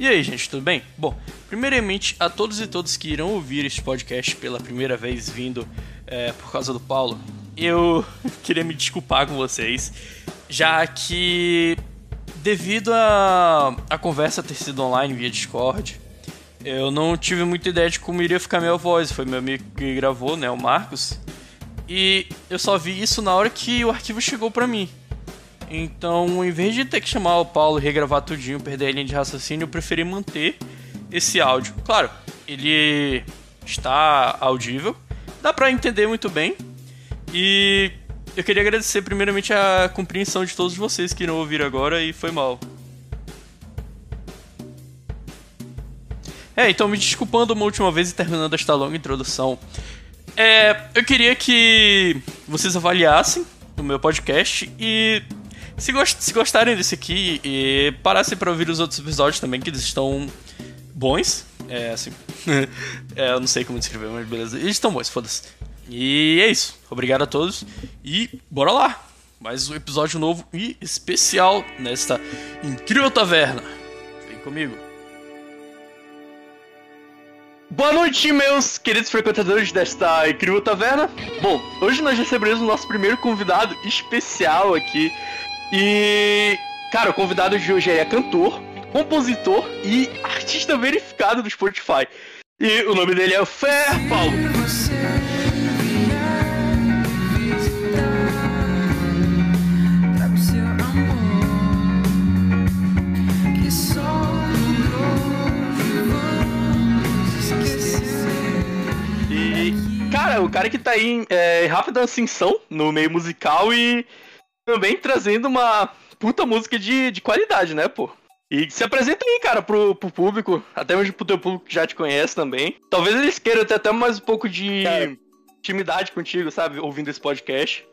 E aí, gente, tudo bem? Bom, primeiramente, a todos e todas que irão ouvir este podcast pela primeira vez vindo é, por causa do Paulo, eu queria me desculpar com vocês, já que devido a, a conversa ter sido online via Discord, eu não tive muita ideia de como iria ficar minha voz. Foi meu amigo que gravou, né, o Marcos. E eu só vi isso na hora que o arquivo chegou pra mim. Então, em vez de ter que chamar o Paulo e regravar tudinho, perder a linha de raciocínio, eu preferi manter esse áudio. Claro, ele está audível, dá pra entender muito bem. E eu queria agradecer primeiramente a compreensão de todos vocês que irão ouvir agora e foi mal. É, então me desculpando uma última vez e terminando esta longa introdução. É, eu queria que vocês avaliassem o meu podcast e se, gost se gostarem desse aqui e parassem para ouvir os outros episódios também, que eles estão bons. É, assim. é, eu não sei como descrever, mas beleza. Eles estão bons, foda-se. E é isso. Obrigado a todos e bora lá! Mais um episódio novo e especial nesta incrível taverna. Vem comigo. Boa noite, meus queridos frequentadores desta incrível taverna. Bom, hoje nós recebemos o nosso primeiro convidado especial aqui e, cara, o convidado de hoje é cantor, compositor e artista verificado do Spotify. E o nome dele é Fer Paulo. E, cara, o cara que tá aí em é, rápida ascensão no meio musical e também trazendo uma puta música de, de qualidade, né, pô? E se apresenta aí, cara, pro, pro público, até mesmo pro teu público que já te conhece também. Talvez eles queiram ter até mais um pouco de cara, intimidade contigo, sabe, ouvindo esse podcast.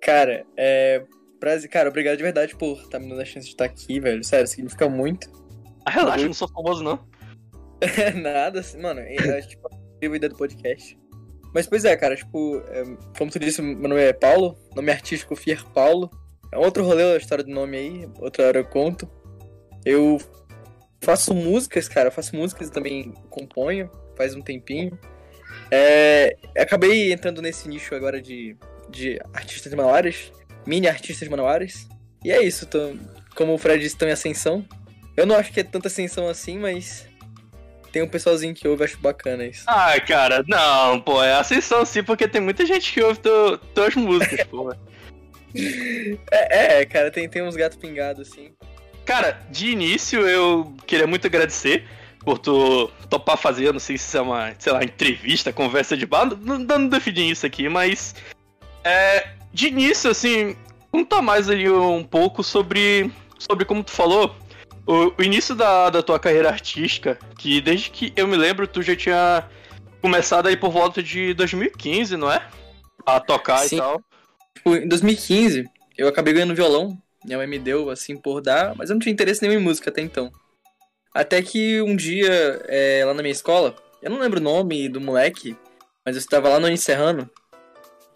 Cara, é. Prazer, cara, obrigado de verdade por estar tá me dando a chance de estar aqui, velho. Sério, significa muito. Ah, relaxa, eu não sou famoso, não. Nada, assim, mano, eu acho, tipo, a ideia do podcast. Mas, pois é, cara, tipo, é, como tu disse, meu nome é Paulo, nome artístico Fier Paulo. É outro rolê a história do nome aí, outra hora eu conto. Eu faço músicas, cara, faço músicas e também componho, faz um tempinho. É, acabei entrando nesse nicho agora de, de artistas manuários, mini artistas manuários. E é isso, tô, como o Fred disse, tô em ascensão. Eu não acho que é tanta ascensão assim, mas tem um pessoalzinho que ouve, acho bacana isso. Ah, cara, não, pô, é ascensão sim, porque tem muita gente que ouve tu, tuas músicas, pô. É, é, cara, tem, tem uns gatos pingados, assim. Cara, de início eu queria muito agradecer por tu topar fazer, não sei se é uma, sei lá, entrevista, conversa de bar, não, não definir isso aqui, mas. É, de início, assim, conta mais ali um pouco sobre, sobre como tu falou, o, o, início da, da tua carreira artística, que desde que eu me lembro, tu já tinha começado aí por volta de 2015, não é? A tocar Sim. e tal. Tipo, em 2015, eu acabei ganhando violão. Minha mãe me deu, assim, por dar, mas eu não tinha interesse nenhum em música até então. Até que um dia, é, lá na minha escola, eu não lembro o nome do moleque, mas eu estava lá no Encerrando.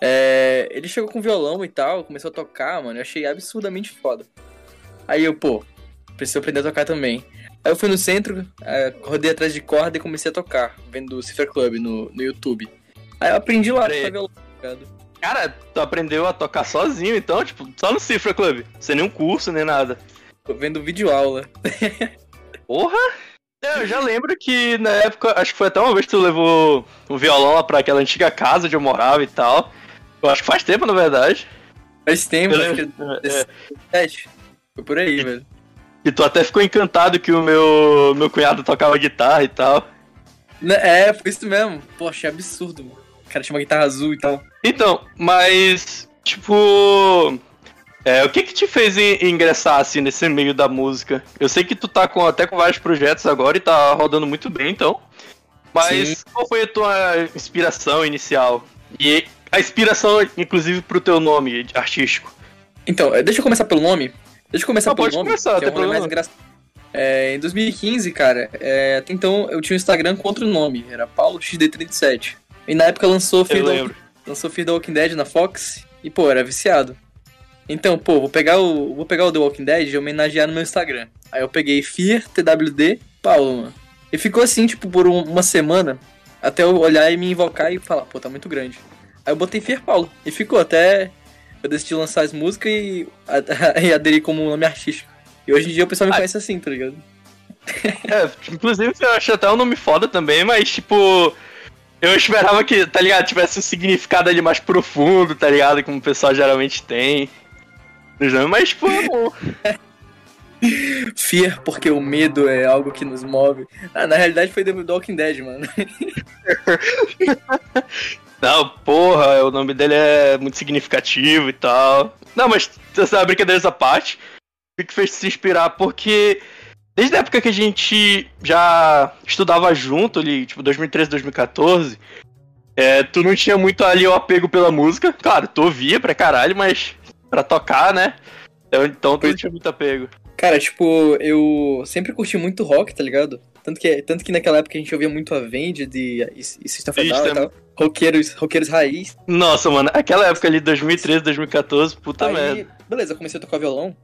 É, ele chegou com violão e tal, começou a tocar, mano. Eu achei absurdamente foda. Aí eu, pô, preciso aprender a tocar também. Aí eu fui no centro, é, rodei atrás de corda e comecei a tocar, vendo o Cifra Club no, no YouTube. Aí eu aprendi lá a tocar violão, Cara, tu aprendeu a tocar sozinho, então, tipo, só no Cifra Club, sem nenhum curso, nem nada. Tô vendo vídeo aula. Porra! É, eu já lembro que na época, acho que foi até uma vez que tu levou o violão lá pra aquela antiga casa onde eu morava e tal. Eu acho que faz tempo, na verdade. Faz tempo, eu acho que... É. Foi por aí, velho. E tu até ficou encantado que o meu, meu cunhado tocava guitarra e tal. Né, é, foi isso mesmo. Poxa, é absurdo, mano. O cara tinha uma guitarra azul e tal. Então, mas, tipo. É, o que que te fez ingressar, assim, nesse meio da música? Eu sei que tu tá com, até com vários projetos agora e tá rodando muito bem, então. Mas Sim. qual foi a tua inspiração inicial? E a inspiração, inclusive, pro teu nome artístico? Então, é, deixa eu começar pelo nome, Deixa eu começar Não, pelo nome, começar, que é o mais engraçado. É, em 2015, cara, é, até então eu tinha um Instagram com outro nome, era Paulo XD37. E na época lançou Fear, the, lançou Fear the Walking Dead na Fox e, pô, era viciado. Então, pô, vou pegar o, vou pegar o The Walking Dead e homenagear no meu Instagram. Aí eu peguei Fear TWD Paulo, mano. E ficou assim, tipo, por um- uma semana, até eu olhar e me invocar e falar, pô, tá muito grande. Aí eu botei Fier Paulo. E ficou até eu decidi lançar as músicas e, e aderir como nome artístico. E hoje em dia o pessoal me Ah. conhece assim, tá ligado? É, inclusive eu acho até um nome foda também, mas tipo. Eu esperava que, tá ligado, tivesse um significado ali mais profundo, tá ligado? Como o pessoal geralmente tem. nos nomes, Mas, tipo, é bom. Fear, porque o medo é algo que nos move. Ah, na realidade foi do Walking Dead, mano. Não, porra, o nome dele é muito significativo e tal. Não, mas essa brincadeiras à parte, o que fez se inspirar? Porque desde a época que a gente já estudava junto ali, tipo 2013, 2014, é, tu não tinha muito ali o apego pela música. Claro, tu ouvia pra caralho, mas pra tocar, né? Então, então tu não tinha muito apego. Cara, tipo, eu sempre curti muito rock, tá ligado? Tanto que, tanto que naquela época a gente ouvia muito Avenged e, e, e System of a Down e System. tal. Roqueiros, roqueiros raiz. Nossa, mano, aquela época ali, 2013, 2014, puta merda. Aí, beleza, eu comecei a tocar violão.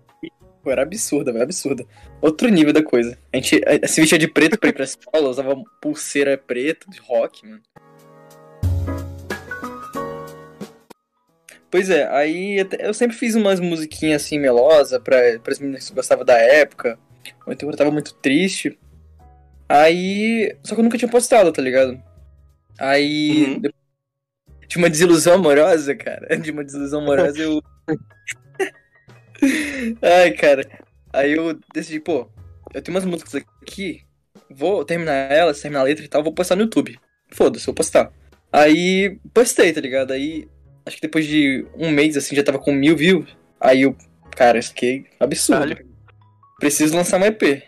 Pô, era absurda, velho, absurda. Outro nível da coisa. A gente se vestia de preto pra ir pra escola, usava pulseira preta de rock, mano. Pois é, aí eu sempre fiz umas musiquinhas assim melosas pra, pras meninas que gostavam da época. Ou então eu tava muito triste. Aí. Só que eu nunca tinha postado, tá ligado? Aí. Uhum. de- De uma desilusão amorosa, cara. De uma desilusão amorosa eu. Ai, cara. Aí eu decidi, pô, eu tenho umas músicas aqui, vou terminar elas, terminar a letra e tal, vou postar no YouTube. Foda-se, vou postar. Aí postei, tá ligado? Aí acho que depois de um mês assim já tava com mil views. Aí eu, cara, isso aqui é absurdo. Caralho. Preciso lançar um EP.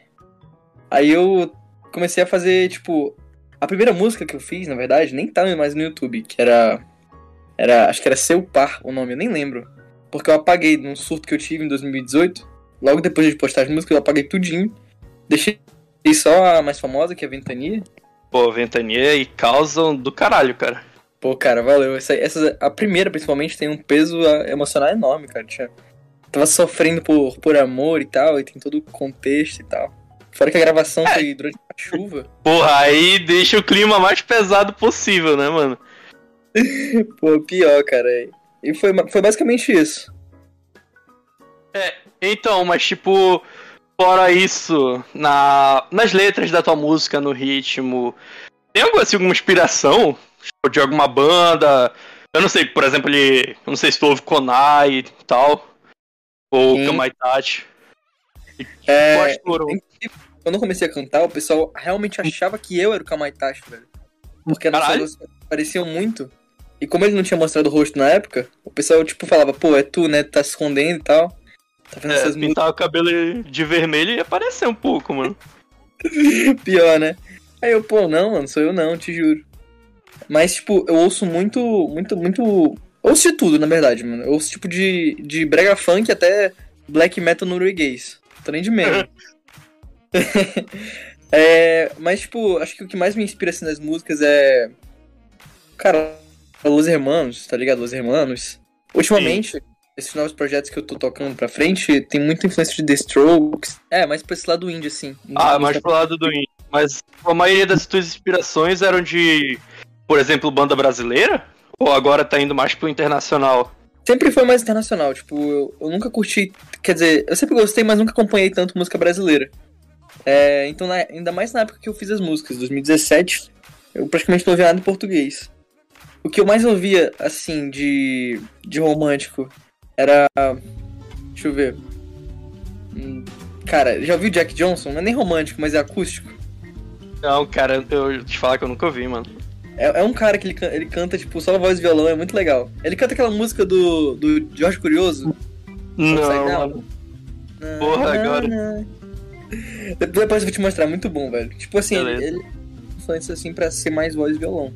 Aí eu comecei a fazer, tipo, a primeira música que eu fiz, na verdade, nem tava mais no YouTube, que era. Era. Acho que era Seu Par o nome, eu nem lembro. Porque eu apaguei num surto que eu tive em 2018. Logo depois de postar as músicas, eu apaguei tudinho. Deixei só a mais famosa, que é a Ventania. Pô, Ventania e causam do caralho, cara. Pô, cara, valeu. Essa, essa, a primeira, principalmente, tem um peso ah, emocional enorme, cara. Tinha, tava sofrendo por, por amor e tal, e tem todo o contexto e tal. Fora que a gravação foi durante a chuva. Porra, aí deixa o clima mais pesado possível, né, mano? Pô, pior, cara. E foi, foi basicamente isso. Então, mas tipo, fora isso, na, nas letras da tua música, no ritmo, tem alguma, assim, alguma inspiração? Tipo, de alguma banda? Eu não sei, por exemplo, ele, eu não sei se tu ouve Konai e tal, ou Sim. Kamaitachi. É, quando eu comecei a cantar, o pessoal realmente achava que eu era o Kamaitachi, velho. Porque as nossas vozes pareciam muito. E como ele não tinha mostrado o rosto na época, o pessoal, tipo, falava, pô, é tu, né? Tu tá se escondendo e tal. Tá fazendo É, essas pintar o cabelo de vermelho e aparecer um pouco, mano. Pior, né? Aí eu, pô, não, mano, sou eu não, te juro. Mas, tipo, eu ouço muito, muito, muito. Ouço de tudo, na verdade, mano. Eu ouço, tipo, de, de brega funk até black metal norueguês. Tô nem de menos. é, mas, tipo, acho que o que mais me inspira assim nas músicas é. Cara, Los Hermanos, tá ligado? Los Hermanos. Ultimamente, esses novos projetos que eu tô tocando pra frente tem muita influência de The Strokes. É, mais pra esse lado indie, assim. Ah, mais pro lado do indie. Mas a maioria das tuas inspirações eram de, por exemplo, banda brasileira? Ou agora tá indo mais pro internacional? Sempre foi mais internacional, tipo, eu, eu nunca curti. Quer dizer, eu sempre gostei, mas nunca acompanhei tanto música brasileira. É, então, na- ainda mais na época que eu fiz as músicas, 2017, eu praticamente não ouvia nada em português. O que eu mais ouvia, assim, de, de romântico era. Deixa eu ver. Hum, Cara, já ouviu Jack Johnson? Não é nem romântico, mas é acústico. Não, cara, eu te falar que eu nunca ouvi, mano. É, é um cara que ele, ele canta, tipo, só voz e violão, é muito legal. Ele canta aquela música do, do Jorge Curioso. Não. Porra, agora. Depois eu vou te mostrar, muito bom, velho. Tipo assim, ele, Beleza. ele influencia assim pra ser mais voz e violão.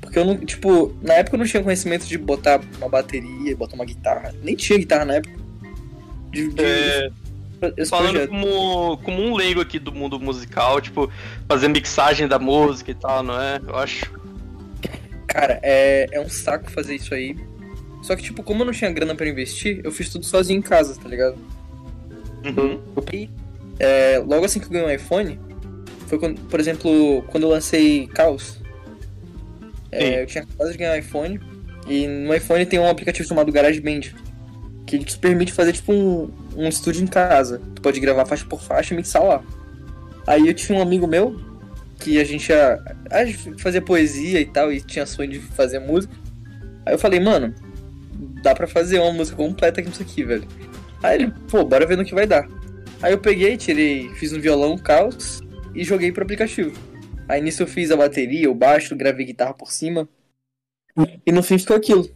Porque eu não, tipo, na época eu não tinha conhecimento de botar uma bateria, botar uma guitarra. Nem tinha guitarra na época. De, de- É, falando projeto. como, como um leigo aqui do mundo musical, tipo, fazer mixagem da música e tal, não é? Eu acho. Cara, é, é um saco fazer isso aí. Só que, tipo, como eu não tinha grana pra investir, eu fiz tudo sozinho em casa, tá ligado? Uhum. E, é, logo assim que eu ganhei um iPhone, foi foi quando, por exemplo, quando eu lancei Caos. É, eu tinha acabado de ganhar um iPhone. E no iPhone tem um aplicativo chamado GarageBand. Que te permite fazer tipo um, um estúdio em casa. Tu pode gravar faixa por faixa e mixar lá. Aí eu tinha um amigo meu que a gente ia, fazia poesia e tal, e tinha sonho de fazer música. Aí eu falei, mano, dá pra fazer uma música completa com isso aqui, velho. Aí ele, pô, bora ver no que vai dar. Aí eu peguei, tirei, fiz um violão, caos, e joguei pro aplicativo. Aí nisso eu fiz a bateria, o baixo, gravei guitarra por cima. E no fim ficou aquilo.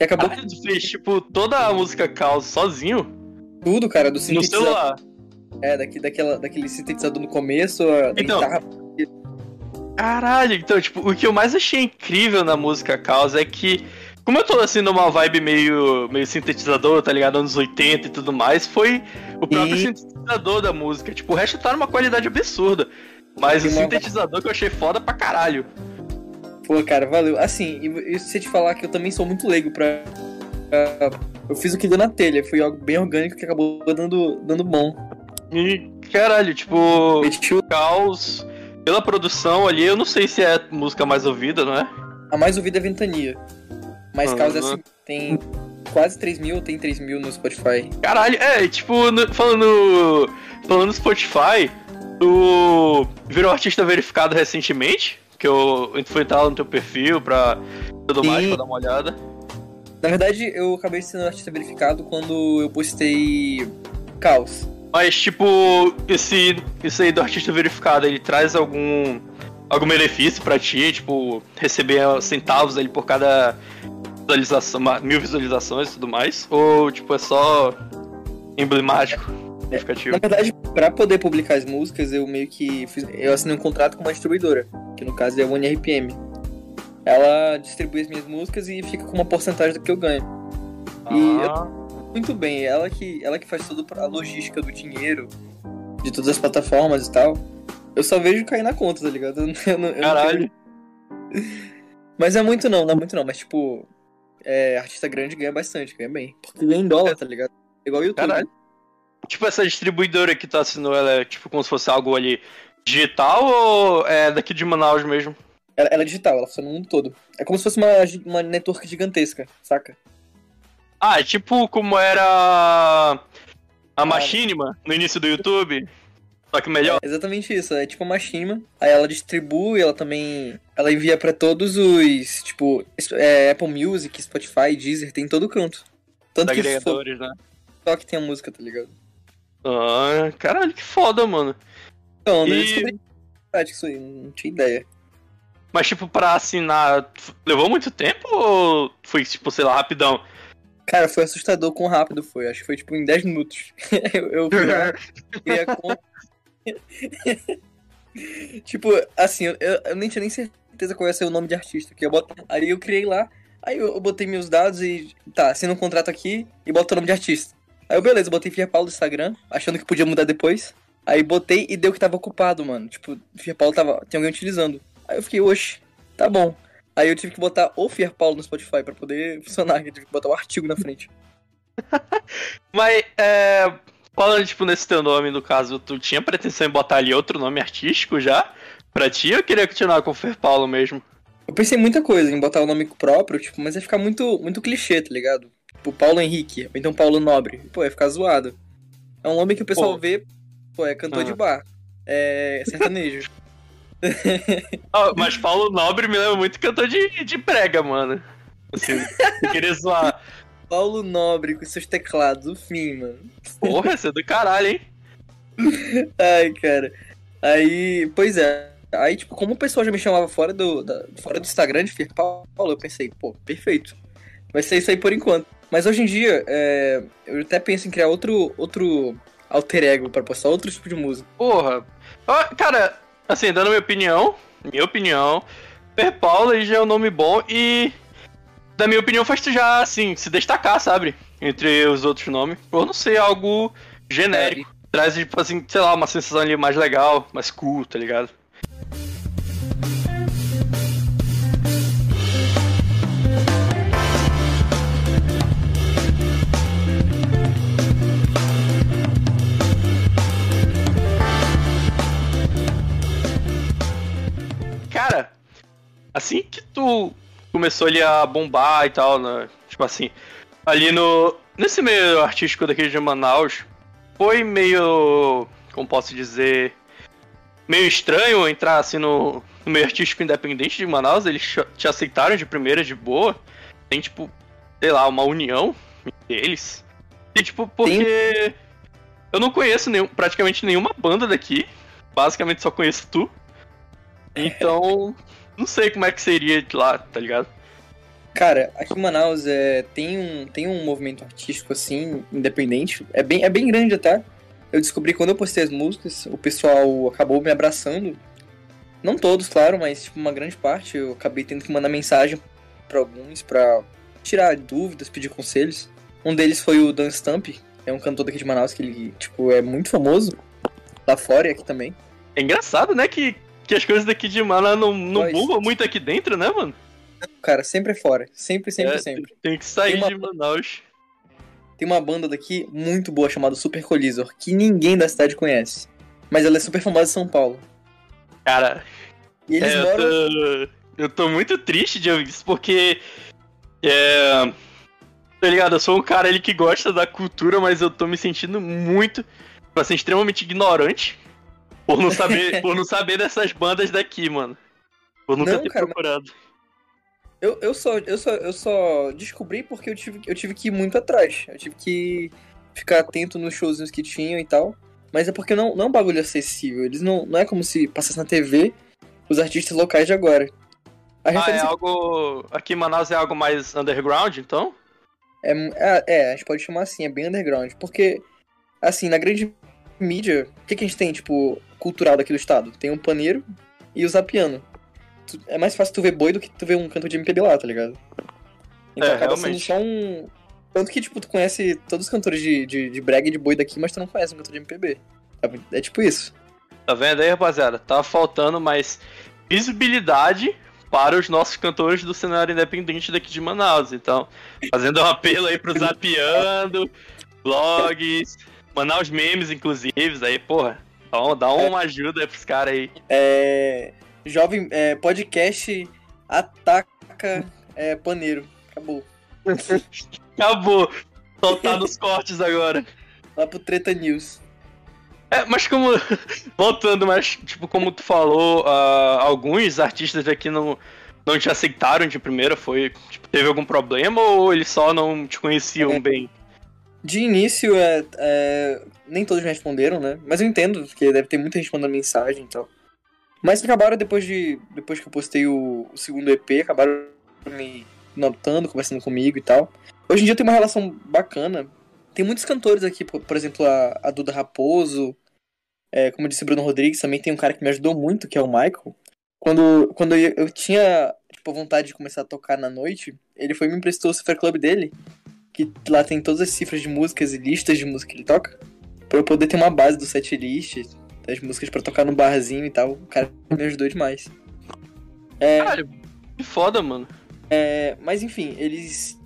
E acabou Ah, tu fez, tipo, toda a música caos sozinho? tudo, cara, do No sintetizador. celular. É, daqui, daquela, daquele sintetizador no começo, a Então. guitarra. Caralho, então, tipo, o que eu mais achei incrível na música Caos é que, como eu tô assim numa vibe meio, meio sintetizador, tá ligado? Anos 80 e tudo mais, foi o próprio E- sintetizador da música. Tipo, o resto tá numa qualidade absurda. Mas E o sintetizador que eu achei foda pra caralho. Pô, cara, valeu. Assim, e, e se eu te falar que eu também sou muito leigo pra. eu fiz o que deu na telha, foi algo bem orgânico que acabou dando, dando bom. E, caralho, tipo, Meti o- Caos, pela produção ali, eu não sei se é a música mais ouvida, não é? A mais ouvida é Ventania. Mas Aham. causa assim, tem quase 3 mil, tem 3 mil no Spotify. Caralho, é, tipo, no- falando, falando no Spotify, tu virou artista verificado recentemente? Que eu fui entrar no teu perfil pra tudo mais, Sim. pra dar uma olhada. Na verdade, eu acabei sendo artista verificado quando eu postei Caos. Mas, tipo, esse, esse aí do artista verificado, ele traz algum, algum benefício pra ti? Tipo, receber centavos ali por cada visualização, mil visualizações e tudo mais? Ou, tipo, é só emblemático, significativo? Na verdade, pra poder publicar as músicas, eu meio que fiz, eu assinei um contrato com uma distribuidora, que no caso é a One RPM. Ela distribui as minhas músicas e fica com uma porcentagem do que eu ganho. E Ah, muito bem, ela que, ela que faz tudo a logística do dinheiro, de todas as plataformas e tal. Eu só vejo cair na conta, tá ligado? Eu não- eu caralho. Mas é muito não, não é muito não, mas tipo, é, artista grande ganha bastante, ganha bem. Porque ganha em dólar, tá ligado? Igual o YouTube. Caralho. Tipo, essa distribuidora que tu assinou, ela é tipo como se fosse algo ali digital ou é daqui de Manaus mesmo? Ela, ela é digital, ela funciona no mundo todo. É como se fosse uma, uma network gigantesca, saca? Ah, é tipo como era a Machinima no início do YouTube, só que melhor. É exatamente isso, é tipo uma Shima. Aí ela distribui, ela também. Ela envia pra todos os. Tipo, é, Apple Music, Spotify, Deezer, tem em todo canto. Tanto Os que agregadores, né? só que tem a música, tá ligado? Ah, caralho, que foda, mano. Então, né, eu E- descobri prática isso aí, não tinha ideia. Mas, tipo, pra assinar, levou muito tempo ou foi, tipo, sei lá, rapidão? Cara, foi assustador quão rápido foi. Acho que foi tipo em 10 minutos. eu, eu fui lá, criei a conta. tipo, assim, eu, eu nem tinha nem certeza qual ia ser o nome de artista que eu boto. Aí eu criei lá, aí eu, eu botei meus dados e. Tá, assina um contrato aqui e bota o nome de artista. Aí eu, beleza, botei Fia Paulo no Instagram, achando que podia mudar depois. Aí botei e deu que tava ocupado, mano. Tipo, Fia Paulo tava. Tem alguém utilizando. Aí eu fiquei, oxe, tá bom. Aí eu tive que botar o Fier Paulo no Spotify pra poder funcionar. Eu tive que botar o artigo na frente. Mas, é. Falando, tipo, nesse teu nome, no caso, tu tinha pretensão em botar ali outro nome artístico já? Pra ti ou queria continuar com o Fer Paulo mesmo? Eu pensei muita coisa, em botar o nome próprio, tipo, mas ia ficar muito, muito clichê, tá ligado? Tipo, Paulo Henrique, ou então Paulo Nobre. Pô, ia ficar zoado. É um nome que o pessoal Pô. vê, pô, é cantor Ah. de bar. É sertanejo. Ah, mas Paulo Nobre me lembra muito cantor de, de prega, mano. Assim, eu queria zoar. Paulo Nobre com seus teclados, o fim, mano. Porra, você é do caralho, hein? Ai, cara. Aí, pois é. Aí, tipo, como o pessoal já me chamava fora do, da- fora do Instagram de Fier Paulo, eu pensei, pô, perfeito. Vai ser isso aí por enquanto. Mas hoje em dia, é, eu até penso em criar outro, outro alter ego pra postar outro tipo de música. Porra. Ah, Cara, assim, dando minha opinião, minha opinião, Per Paulo aí já é um nome bom e, da minha opinião, faz tu já, assim, se destacar, sabe? Entre os outros nomes. Por não ser algo genérico. Traz, tipo assim, sei lá, uma sensação ali mais legal, mais cool, tá ligado? Assim que tu começou ali a bombar e tal, né? Tipo assim, ali no. Nesse meio artístico daqui de Manaus, foi meio. Como posso dizer? Meio estranho entrar assim no, no meio artístico independente de Manaus, eles te aceitaram de primeira, de boa. Tem tipo, sei lá, uma união entre eles. E tipo, porque. Sim. Eu não conheço nenhum, praticamente nenhuma banda daqui. Basicamente só conheço tu. Então, não sei como é que seria lá, tá ligado? Cara, aqui em Manaus é, tem, um, tem um movimento artístico assim, independente. É bem, é bem grande até. Eu descobri quando eu postei as músicas, o pessoal acabou me abraçando. Não todos, claro, mas tipo, uma grande parte. Eu acabei tendo que mandar mensagem para alguns para tirar dúvidas, pedir conselhos. Um deles foi o Dan Stamp, é um cantor daqui de Manaus que ele, tipo, é muito famoso. Lá fora e aqui também. É engraçado, né, que, que as coisas daqui de Manaus não, não bombam muito aqui dentro, né, mano? Cara, sempre é fora. Sempre, sempre, é, sempre. Tem que sair uma... de Manaus. Tem uma banda daqui muito boa chamada Super Collision, que ninguém da cidade conhece. Mas ela é super famosa em São Paulo. Cara. E eles é, moram... eu, tô, eu tô muito triste de ouvir isso, porque. É. Tá ligado? Eu sou um cara ali que gosta da cultura, mas eu tô me sentindo muito. Assim, extremamente ignorante. Por não saber, por não saber dessas bandas daqui, mano. Por nunca não, ter cara, procurado. Mas... Eu, eu, só, eu, só, eu só descobri porque eu tive, eu tive que ir muito atrás. Eu tive que ficar atento nos shows que tinham e tal. Mas é porque não, não é um bagulho acessível. Eles não, não é como se passasse na TV os artistas locais de agora. A ah, referência... é algo. Aqui em Manaus é algo mais underground, então? É, é, é, a gente pode chamar assim, é bem underground. Porque, assim, na grande mídia, o que, que a gente tem, tipo, cultural daqui do estado? Tem um paneiro e o zapiano é mais fácil tu ver boi do que tu ver um canto de MPB lá, tá ligado? Então é, acaba realmente. sendo só um. Tanto que, tipo, tu conhece todos os cantores de, de, de brega e de boi daqui, mas tu não conhece um cantor de MPB. É, é tipo isso. Tá vendo aí, rapaziada? Tá faltando mais visibilidade para os nossos cantores do cenário independente daqui de Manaus. Então, fazendo um apelo aí pro Zapiando, blogs, Manaus Memes, inclusive, aí, porra, dá, dá uma ajuda aí pros caras aí. É. Jovem é, podcast ataca é, paneiro. Acabou. Acabou. Soltar nos cortes agora. Lá pro Treta News. É, mas como. Voltando, mas, tipo, como tu falou, uh, alguns artistas aqui não, não te aceitaram de primeira, foi. Tipo, teve algum problema ou eles só não te conheciam é, bem? De início, é, é, nem todos me responderam, né? Mas eu entendo, porque deve ter muita gente mandando mensagem e tal. Mas acabaram depois de. Depois que eu postei o, o segundo EP, acabaram me notando, conversando comigo e tal. Hoje em dia tenho uma relação bacana. Tem muitos cantores aqui, por, por exemplo, a, a, Duda Raposo. É, como disse Bruno Rodrigues, também tem um cara que me ajudou muito, que é o Michael. Quando, quando eu, eu tinha tipo, vontade de começar a tocar na noite, ele foi me emprestou o Cifra Club dele, que lá tem todas as cifras de músicas e listas de música que ele toca, pra eu poder ter uma base do set list, das músicas para tocar no barzinho e tal. O cara me ajudou demais. É, Cara, que foda, mano. É, mas enfim, eles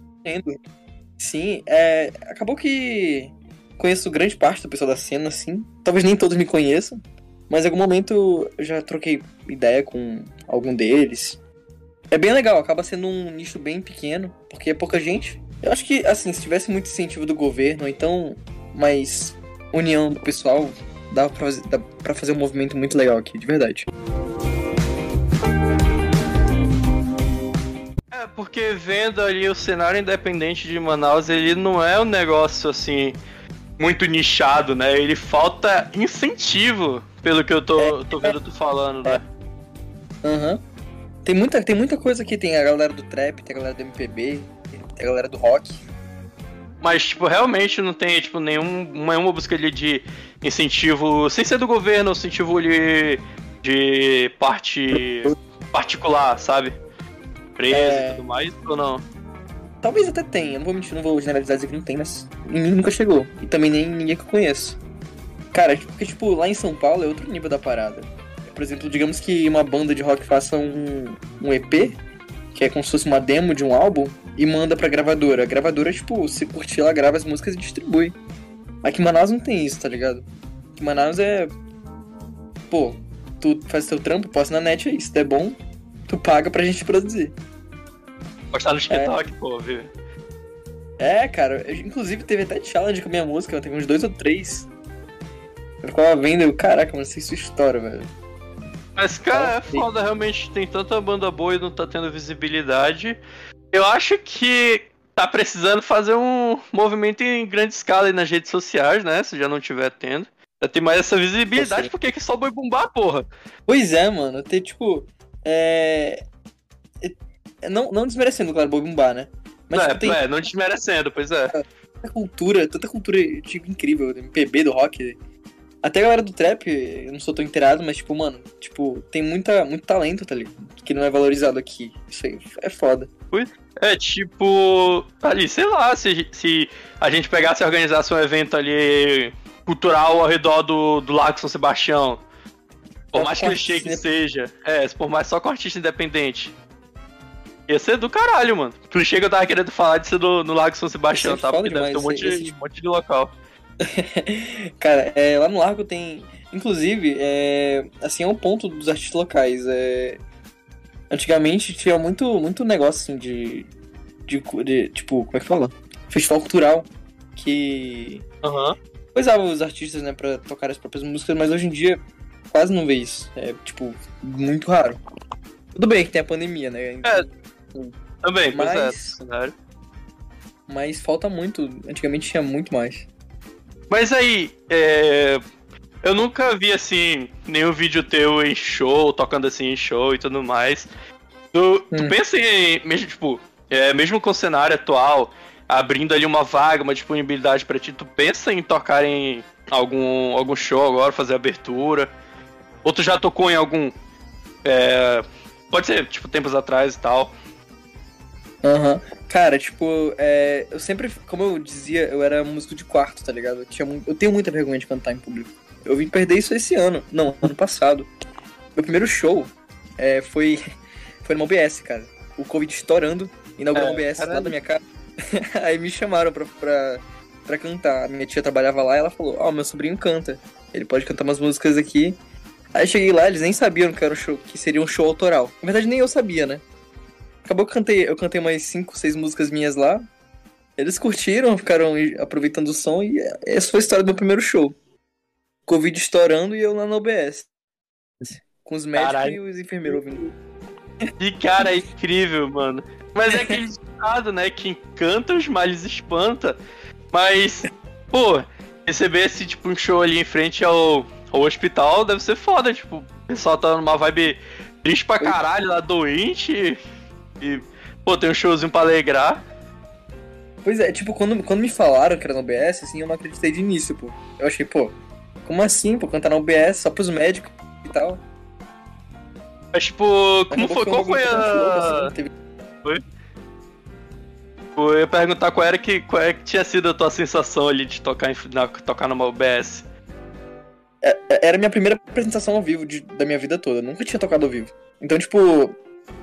Sim, é, acabou que conheço grande parte do pessoal da cena, assim. Talvez nem todos me conheçam, mas em algum momento eu já troquei ideia com algum deles. É bem legal, acaba sendo um nicho bem pequeno, porque é pouca gente. Eu acho que, assim, se tivesse muito incentivo do governo, então mais união do pessoal, dá pra, fazer, pra fazer um movimento muito legal aqui, de verdade. É, porque vendo ali o cenário independente de Manaus, ele não é um negócio assim muito nichado, né? Ele falta incentivo, pelo que eu tô, é, tô vendo tu falando, né? Aham. Uhum. Tem muita, tem muita coisa aqui, tem a galera do trap, tem a galera do MPB, a galera do rock. Mas, tipo, realmente não tem, tipo, nenhum, nenhuma busca ali de incentivo, sem ser do governo, incentivo de, de parte particular, sabe? Empresa é... e tudo mais, ou não? Talvez até tenha, não vou mentir, não vou generalizar dizer que não tem, mas em mim nunca chegou. E também nem ninguém que eu conheço. Cara, porque, tipo, lá em São Paulo é outro nível da parada. Por exemplo, digamos que uma banda de rock faça um, um EP, que é como se fosse uma demo de um álbum, e manda pra gravadora. A gravadora, tipo, se curtir, ela grava as músicas e distribui. Aqui em Manaus não tem isso, tá ligado? Aqui em Manaus é. Pô, tu faz teu trampo, posta na net aí. Se der bom, tu paga pra gente produzir. Postar no TikTok, pô, viu? É, cara, eu- inclusive teve até challenge com a minha música, teve uns dois ou três. Eu ficava vendo, eu, caraca, mano, sei sua história, velho. Mas, cara, é Sim. foda, realmente tem tanta banda boa e não tá tendo visibilidade. Eu acho que tá precisando fazer um movimento em grande escala aí nas redes sociais, né? Se já não tiver tendo. Pra ter mais essa visibilidade, porque que só boi bombar, porra. Pois é, mano, ter, tipo, é... é- Não, não desmerecendo, claro, Boi Bumbá, né? Mas, é, tipo, tem é, não desmerecendo, pois é. tanta cultura, tanta cultura, tipo, incrível, MPB, do rock. Até a galera do trap, eu não sou tão inteirado, mas, tipo, mano, tipo, tem muita, muito talento, tá ligado? Que não é valorizado aqui. Isso aí é foda. É, tipo, ali, sei lá, se, se a gente pegasse e organizasse um evento ali cultural ao redor do, do Lago São Sebastião. Por mais clichê que seja. É, por mais só com artista independente. Ia ser do caralho, mano. Clichê que eu tava querendo falar de ser do, no Lago São Sebastião, ser tá? Porque deve ter um monte, esse- de, um monte de local. Cara, é, lá no Largo tem. Inclusive, é, assim, é um ponto dos artistas locais. É, antigamente tinha muito, muito negócio assim de, de, de- Tipo, como é que fala? Festival cultural. Que Aham. coisava os artistas, né, pra tocar as próprias músicas, mas hoje em dia quase não vê isso. É, tipo, muito raro. Tudo bem que tem a pandemia, né? É. Também, é. Mas- cenário. Mas falta muito. Antigamente tinha muito mais. Mas aí, é, eu nunca vi assim nenhum vídeo teu em show, tocando assim em show e tudo mais. Tu, tu Hum. pensa em, mesmo, tipo, é, mesmo com o cenário atual, abrindo ali uma vaga, uma disponibilidade pra ti, tu pensa em tocar em algum, algum show agora, fazer abertura? Ou tu já tocou em algum. é, pode ser, tipo, tempos atrás e tal. Aham. Cara, tipo, é, eu sempre, como eu dizia, eu era músico de quarto, tá ligado? Eu, tinha, eu tenho muita vergonha de cantar em público. Eu vim perder isso esse ano. Não, ano passado. Meu primeiro show é, foi, foi no OBS, cara. O Covid estourando, inaugurou É, o OBS lá da minha casa. Aí me chamaram pra, pra, pra cantar. A minha tia trabalhava lá e ela falou: Ó, meu sobrinho canta. Ele pode cantar umas músicas aqui. Aí cheguei lá, eles nem sabiam que, era um show, que seria um show autoral. Na verdade, nem eu sabia, né? Acabou que eu cantei, eu cantei umas 5, 6 músicas minhas lá. Eles curtiram, ficaram aproveitando o som e essa foi a história do meu primeiro show. Covid estourando e eu lá no OBS. Com os médicos Caralho. e os enfermeiros ouvindo. E cara, é incrível, mano. Mas é aquele ditado, né? Quem canta os males espanta. Mas, pô, receber esse tipo um show ali em frente ao, ao hospital deve ser foda, tipo, o pessoal tá numa vibe triste pra caralho, lá doente. E, pô, tem um showzinho pra alegrar. Pois é, tipo, quando, quando me falaram que era no OBS, assim, eu não acreditei de início, pô. Eu achei, pô, como assim, pô, cantar no OBS só pros médicos e tal. Mas, tipo, como foi? Qual foi a. assim, teve- Eu ia perguntar qual era que, qual é que tinha sido a tua sensação ali de tocar, em, na, tocar numa OBS. Era a minha primeira apresentação ao vivo de- da minha vida toda. Eu nunca tinha tocado ao vivo. Então, tipo,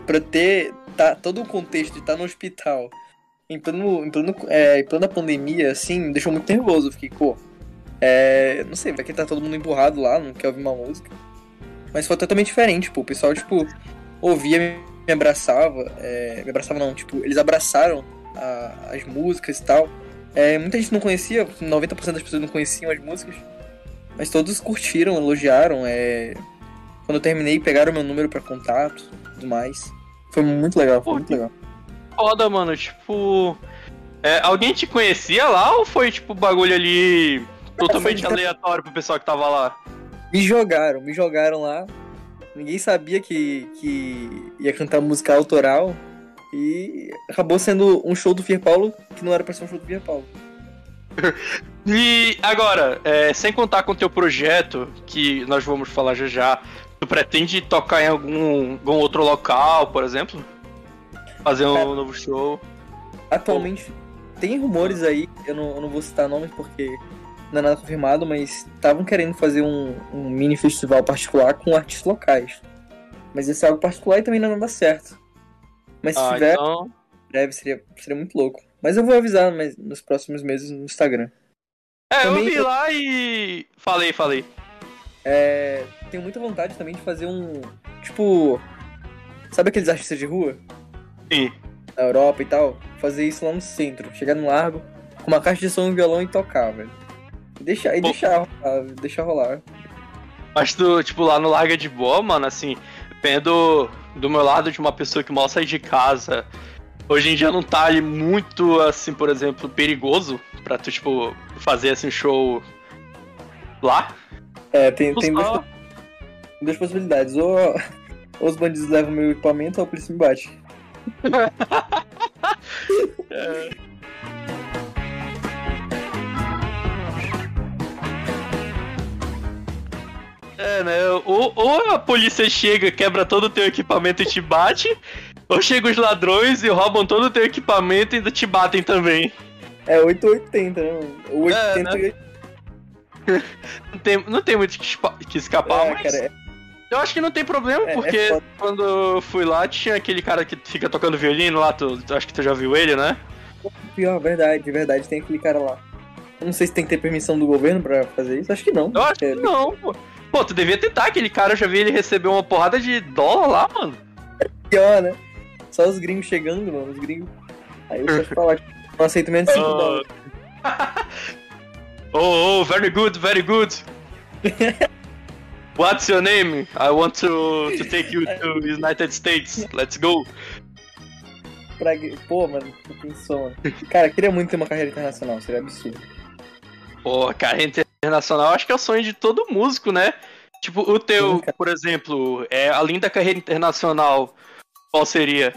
pra ter tá, todo o contexto de estar no hospital, em plano, em plano, é, em plano da pandemia, assim, me deixou muito nervoso. Eu fiquei, pô, é, não sei, vai que tá todo mundo empurrado lá, não quer ouvir uma música. Mas foi totalmente diferente, pô. O pessoal, tipo, ouvia, me abraçava. é, me abraçava não, tipo, eles abraçaram a- as músicas e tal. É, muita gente não conhecia, 90% das pessoas não conheciam as músicas. Mas todos curtiram, elogiaram. É... Quando eu terminei, pegaram meu número pra contato e tudo mais. Foi muito legal, foi Pô, muito legal. Foda, mano, tipo. é, alguém te conhecia lá ou foi, tipo, bagulho ali totalmente aleatório pro pessoal que tava lá? Me jogaram, me jogaram lá. Ninguém sabia que, que ia cantar música autoral. E acabou sendo um show do Fier Paulo que não era pra ser um show do Fier Paulo. E agora, é, sem contar com o teu projeto, que nós vamos falar já já, tu pretende tocar em algum, algum outro local, por exemplo? Fazer um Cara. novo show? Atualmente tem rumores aí, eu não, eu não vou citar nomes porque não é nada confirmado, mas estavam querendo fazer um, um mini festival particular com artistas locais. Mas esse é algo particular e também não é nada certo. Mas se Ah, tiver, então. breve seria, seria muito louco. Mas eu vou avisar mas, nos próximos meses no Instagram. É, eu também- vi lá e. Falei, falei. É, tenho muita vontade também de fazer um. Tipo. Sabe aqueles artistas de rua? Sim. Da Europa e tal? Fazer isso lá no centro. Chegar no largo, com uma caixa de som e um violão e tocar, velho. E deixar, e Pô. deixar rolar. Mas tu, tipo, lá no Larga de Boa, mano, assim, vendo do meu lado de uma pessoa que mal sai de casa, hoje em dia não tá ali muito, assim, por exemplo, perigoso pra tu, tipo, fazer, assim, show lá. É, tem, tem duas, duas possibilidades. Ou, ou os bandidos levam meu equipamento ou a polícia me bate. É, né? Ou, ou a polícia chega, quebra todo o teu equipamento e te bate, ou chegam os ladrões e roubam todo o teu equipamento e ainda te batem também. É 880, né? mano? O É, 880 Não tem, não tem muito que, que escapar, é, mas cara, é, eu acho que não tem problema, É, é porque foda. quando eu fui lá, tinha aquele cara que fica tocando violino lá, tu, tu- acho que tu já viu ele, né? pior, verdade, verdade, tem aquele cara lá. Eu não sei se tem que ter permissão do governo pra fazer isso, acho que não. Eu acho que É, não, pô. Pô, tu devia tentar, aquele cara, eu já vi ele receber uma porrada de dólar lá, mano. pior, né? Só os gringos chegando, mano, os gringos. Aí o chefe fala que não aceito menos de 5 Ah. dólares. Oh, oh, very good, very good. What's your name? I want to, to take you to United States. Let's go. Pra... Pô, mano, que pensou, mano. Cara, queria muito ter uma carreira internacional, seria absurdo. Pô, carreira internacional, acho que é o sonho de todo músico, né? Tipo, o teu, Sim, por exemplo, é, além da carreira internacional, qual seria?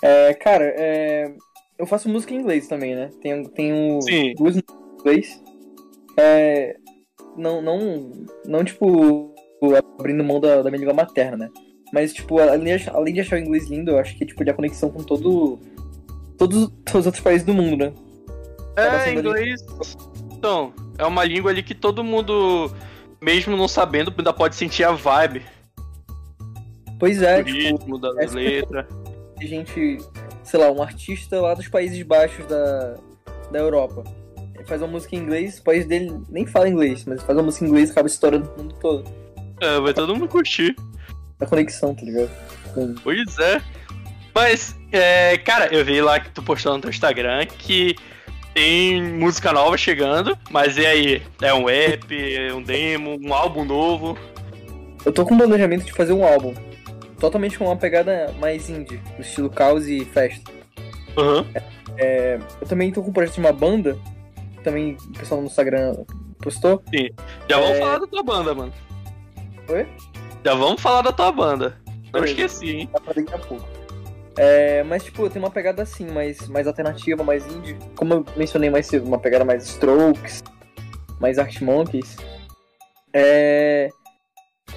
É, cara, é... eu faço música em inglês também, né? Tenho, tenho Sim. duas músicas em inglês. É... Não, não, não, tipo, abrindo mão da, da minha língua materna, né? Mas, tipo, além de, achar, além de achar o inglês lindo, eu acho que, tipo, de a conexão com todo... Todos, todos os outros países do mundo, né? É, sendo ali- inglês. Então, é uma língua ali que todo mundo, mesmo não sabendo, ainda pode sentir a vibe, Pois é, o tipo, ritmo da é super letra. a gente, sei lá, um artista lá dos Países Baixos da, da Europa. Ele faz uma música em inglês, o país dele nem fala inglês, mas faz uma música em inglês e acaba estourando no mundo todo. É, vai todo mundo curtir. A conexão, tá ligado? Pois é. Mas, é, cara, eu vi lá que tu postou no teu Instagram que tem música nova chegando, mas e aí? É um app, é um demo, um álbum novo? Eu tô com um planejamento de fazer um álbum. Totalmente com uma pegada mais indie, no estilo caos e festa. Aham. Eu também tô com um projeto de uma banda, que também o pessoal no Instagram postou. Já vamos É. falar da tua banda, mano. Oi? Já vamos falar da tua banda. Não Beleza. esqueci, hein? Dá pra daqui a pouco. É, mas, tipo, tem uma pegada assim, mais, mais alternativa, mais indie. Como eu mencionei mais cedo, uma pegada mais Strokes, mais Art Monkeys. É,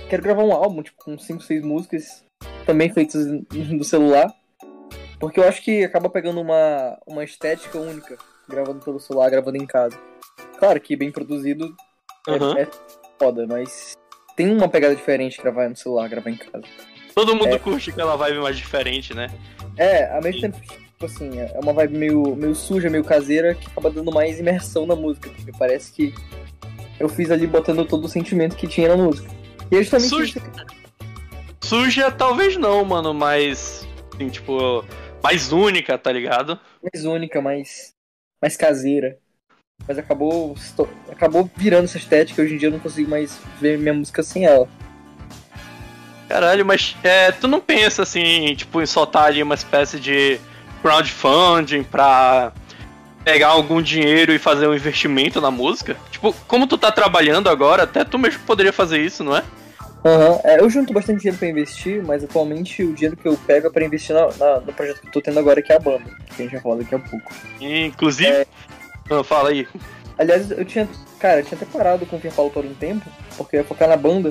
quero gravar um álbum, tipo, com 5, 6 músicas, também feitas no celular. Porque eu acho que acaba pegando uma, uma estética única, gravando pelo celular, gravando em casa. Claro que bem produzido é, Aham. é foda, mas tem uma pegada diferente gravar no celular, gravar em casa. Todo mundo É. curte aquela vibe mais diferente, né? É, ao mesmo tempo, tipo assim, é uma vibe meio, meio suja, meio caseira, que acaba dando mais imersão na música, porque parece que eu fiz ali botando todo o sentimento que tinha na música. E é justamente Suja. isso. Suja, talvez não, mano, mas. Assim, tipo. Mais única, tá ligado? mais única, mais, mais caseira. Mas acabou, acabou virando essa estética, hoje em dia eu não consigo mais ver minha música sem ela. Caralho, mas é, tu não pensa assim, tipo, em soltar ali uma espécie de crowdfunding pra pegar algum dinheiro e fazer um investimento na música? Tipo, como tu tá trabalhando agora, até tu mesmo poderia fazer isso, não é? Aham, é, eu junto bastante dinheiro pra investir, mas atualmente o dinheiro que eu pego é pra investir na- na- no projeto que eu tô tendo agora, que é a banda, que a gente vai falar daqui a pouco. Inclusive. Ah, fala aí. Aliás, eu tinha. Cara, eu tinha até parado com o Fia Paulo por um tempo, porque eu ia focar na banda.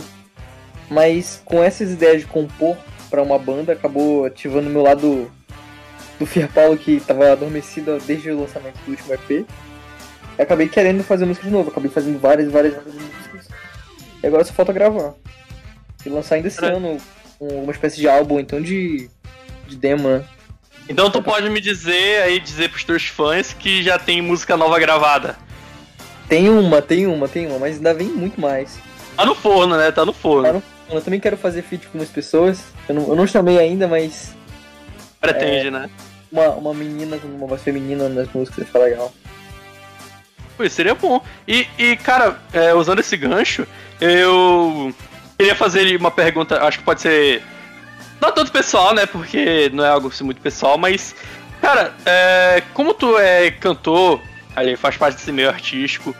Mas com essas ideias de compor pra uma banda, acabou ativando o meu lado do Fia Paulo que tava adormecido desde o lançamento do último EP. E acabei querendo fazer música de novo, acabei fazendo várias, várias, várias músicas. E agora só falta gravar. E lançar ainda esse Cara. ano um- uma espécie de álbum, então de. de demo, né? Então tu pode me dizer aí, dizer pros teus fãs que já tem música nova gravada. Tem uma, tem uma, tem uma, mas ainda vem muito mais. Tá no forno, né? Tá no forno. Tá no- Eu também quero fazer feat com umas pessoas. Eu não, eu não chamei ainda, mas Pretende, né? uma, uma menina com uma voz feminina nas músicas fica legal. Pô, seria bom. E, e cara, é, usando esse gancho, eu queria fazer uma pergunta, acho que pode ser. Não tanto pessoal, né? Porque não é algo assim, muito pessoal, mas. Cara, é, como tu é cantor, ali, faz parte desse meio artístico.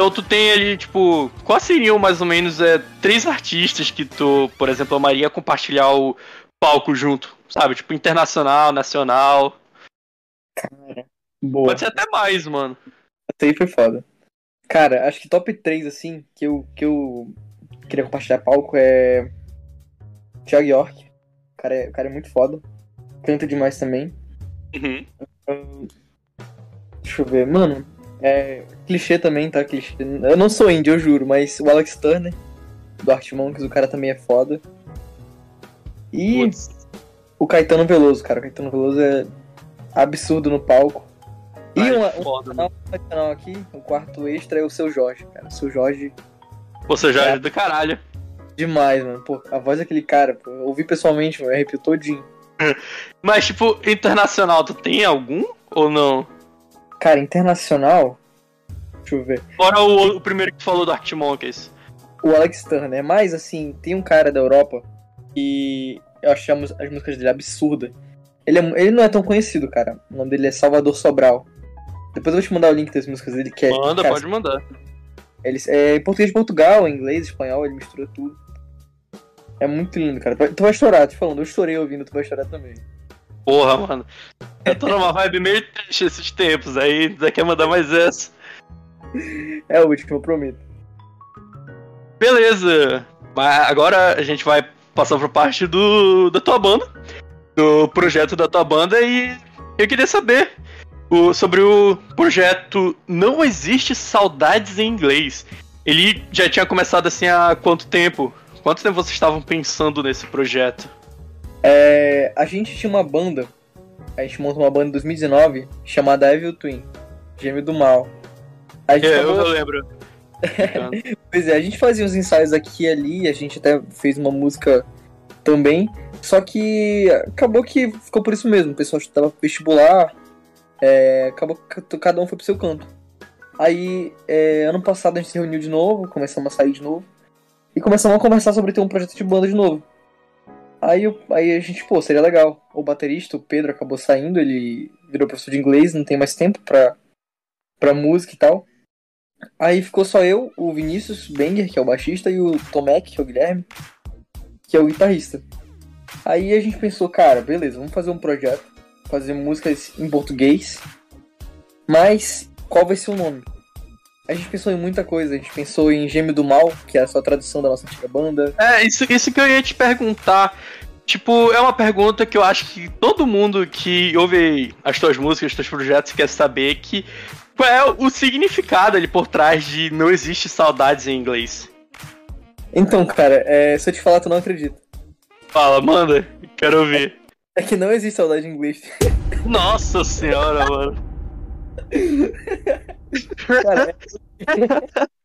Então tu tem ali, tipo, quais seriam mais ou menos é, três artistas que tu, por exemplo, amaria compartilhar o palco junto? Sabe? Tipo, internacional, nacional. Boa. Pode ser até mais, mano. Essa aí foi foda. Cara, acho que top 3, assim, que eu, que eu queria compartilhar palco é. Thiago York. O cara é, o cara é muito foda. Canta demais também. Uhum. Hum, Deixa eu ver. Mano, é. Clichê também, tá? Clichê. Eu não sou indie, eu juro, mas o Alex Turner, do Art Monkeys, o cara também é foda. E Putz, o Caetano Veloso, cara. O Caetano Veloso é absurdo no palco. E Ai, uma, um foda, canal adicional aqui, um quarto extra, é o seu Jorge, cara. O seu Jorge, Você já é do caralho. demais, mano. Pô, a voz daquele cara, pô, eu ouvi pessoalmente, mano, eu arrepio todinho. Mas, tipo, internacional, tu tem algum ou não? Cara, internacional. Deixa eu ver. Fora o, o primeiro que falou do Art Monkeys. O Alex Turner, mas assim, tem um cara da Europa que eu achei as músicas dele absurda. Ele, é ele não é tão conhecido, cara. O nome dele é Salvador Sobral. Depois eu vou te mandar o link das músicas dele, que é. Manda, cara, pode mandar. Ele é em português de Portugal, em inglês, espanhol, ele mistura tudo. É muito lindo, cara. Tu vai- chorar, te falando. Eu chorei ouvindo, tu vai chorar também. Porra, mano. Eu tô numa vibe meio triste esses tempos, aí ainda quer mandar mais essa. É o último, eu prometo. Beleza. Mas agora a gente vai passar pra parte do, da tua banda. Do projeto da tua banda e eu queria saber o- sobre o projeto Não Existe Saudades em Inglês. Ele já tinha começado assim há quanto tempo? Quanto tempo vocês estavam pensando nesse projeto? É, a gente tinha uma banda, a gente montou uma banda em 2019 chamada Evil Twin, Gêmeo do Mal. A gente, É, eu, tava- eu lembro. pois é, a gente fazia uns ensaios aqui e ali, a gente até fez uma música também, só que acabou que ficou por isso mesmo, o pessoal estava vestibular, é, acabou que cada um foi pro seu canto. Aí, é, ano passado a gente se reuniu de novo, começamos a sair de novo, e começamos a conversar sobre ter um projeto de banda de novo. Aí, aí a gente, pô, seria legal. O baterista, o Pedro, acabou saindo, ele virou professor de inglês, não tem mais tempo pra, pra música e tal. Aí ficou só eu, o Vinícius Benger, que é o baixista, e o Tomek, que é o Guilherme, que é o guitarrista. Aí a gente pensou, cara, beleza, vamos fazer um projeto, fazer músicas em português, mas qual vai ser o nome? A gente pensou em muita coisa, a gente pensou em Gêmeo do Mal, que é a sua tradução da nossa antiga banda. É, isso, isso que eu ia te perguntar. Tipo, é uma pergunta que eu acho que todo mundo que ouve as tuas músicas, os teus projetos, quer saber que qual é o significado ali por trás de não existe saudades em inglês. Então, cara, é, se eu te falar, tu não acredita. Fala, manda, quero ouvir. É que não existe saudade em inglês. Nossa senhora, mano. Cara,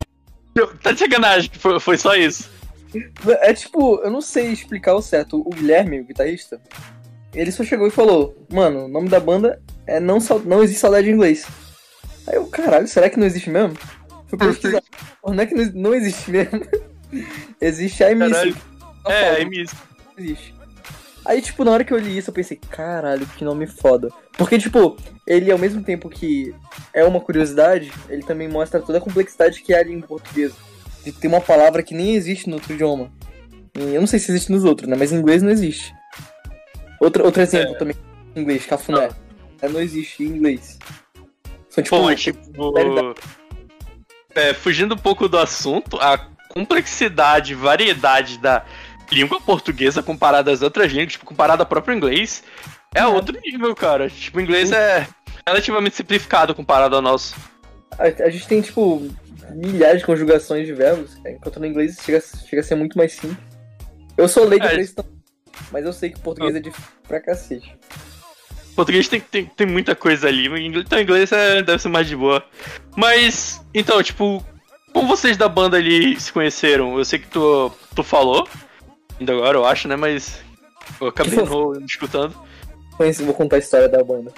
Tá de sacanagem, que foi, foi só isso. É tipo, eu não sei explicar o certo. O Guilherme, o guitarrista, ele só chegou e falou: Mano, o nome da banda é Não, não Existe Saudade em Inglês. Aí eu, caralho, será que não existe mesmo? Fui pesquisar. Não é que não, não existe mesmo. existe I Miss. É, aí mesmo. existe. Aí, tipo, na hora que eu li isso, eu pensei, caralho, que nome foda. Porque, tipo, ele ao mesmo tempo que é uma curiosidade, ele também mostra toda a complexidade que é a língua portuguesa. De ter uma palavra que nem existe no outro idioma. E eu não sei se existe nos outros, né? Mas em inglês não existe. Outro, outro exemplo É. também, em inglês, cafuné. É, Não existe em inglês. São, tipo, Pô, mas tipo. É, fugindo um pouco do assunto, a complexidade e variedade da língua portuguesa comparada às outras línguas, tipo, comparada ao próprio inglês, é outro nível, cara. Tipo, o inglês é relativamente simplificado comparado ao nosso. a, a gente tem, tipo, milhares de conjugações de verbos, enquanto no inglês chega, chega a ser muito mais simples. Eu sou leigo É. pra isso também, mas eu sei que o português é difícil pra cacete. O português tem, tem, tem muita coisa ali, então o inglês é, deve ser mais de boa. Mas, então, tipo, como vocês da banda ali se conheceram? Eu sei que tu tu falou. Ainda agora, eu acho, né? Mas eu acabei não escutando. Vou contar a história da banda.